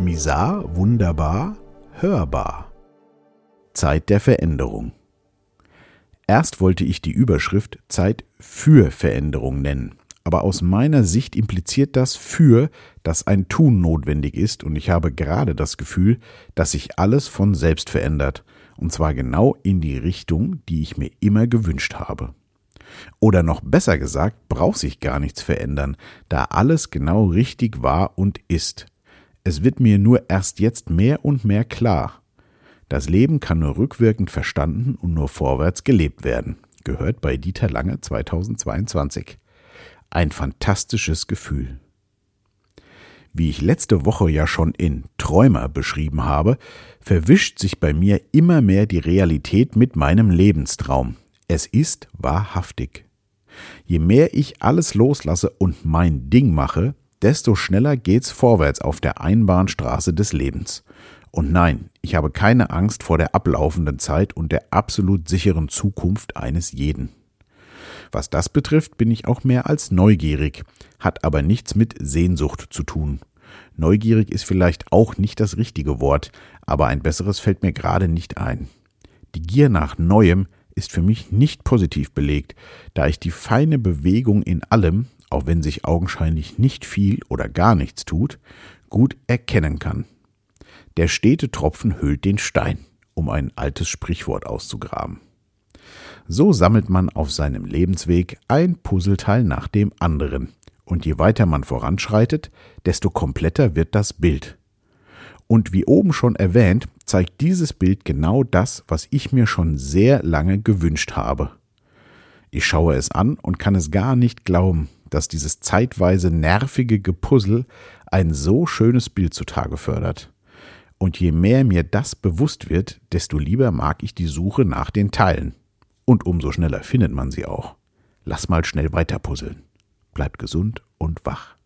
Misar, wunderbar, hörbar. Zeit der Veränderung. Erst wollte ich die Überschrift Zeit für Veränderung nennen, aber aus meiner Sicht impliziert das für, dass ein Tun notwendig ist und ich habe gerade das Gefühl, dass sich alles von selbst verändert, und zwar genau in die Richtung, die ich mir immer gewünscht habe. Oder noch besser gesagt, braucht sich gar nichts verändern, da alles genau richtig war und ist. Es wird mir nur erst jetzt mehr und mehr klar. Das Leben kann nur rückwirkend verstanden und nur vorwärts gelebt werden. Gehört bei Dieter Lange 2022. Ein fantastisches Gefühl. Wie ich letzte Woche ja schon in Träumer beschrieben habe, verwischt sich bei mir immer mehr die Realität mit meinem Lebenstraum. Es ist wahrhaftig. Je mehr ich alles loslasse und mein Ding mache, desto schneller geht's vorwärts auf der Einbahnstraße des Lebens. Und nein, ich habe keine Angst vor der ablaufenden Zeit und der absolut sicheren Zukunft eines jeden. Was das betrifft, bin ich auch mehr als neugierig, hat aber nichts mit Sehnsucht zu tun. Neugierig ist vielleicht auch nicht das richtige Wort, aber ein besseres fällt mir gerade nicht ein. Die Gier nach Neuem ist für mich nicht positiv belegt, da ich die feine Bewegung in allem, auch wenn sich augenscheinlich nicht viel oder gar nichts tut, gut erkennen kann. Der stete Tropfen hüllt den Stein, um ein altes Sprichwort auszugraben. So sammelt man auf seinem Lebensweg ein Puzzleteil nach dem anderen, und je weiter man voranschreitet, desto kompletter wird das Bild. Und wie oben schon erwähnt, zeigt dieses Bild genau das, was ich mir schon sehr lange gewünscht habe. Ich schaue es an und kann es gar nicht glauben, dass dieses zeitweise nervige Gepuzzle ein so schönes Bild zutage fördert. Und je mehr mir das bewusst wird, desto lieber mag ich die Suche nach den Teilen. Und umso schneller findet man sie auch. Lass mal schnell weiter puzzeln. Bleibt gesund und wach.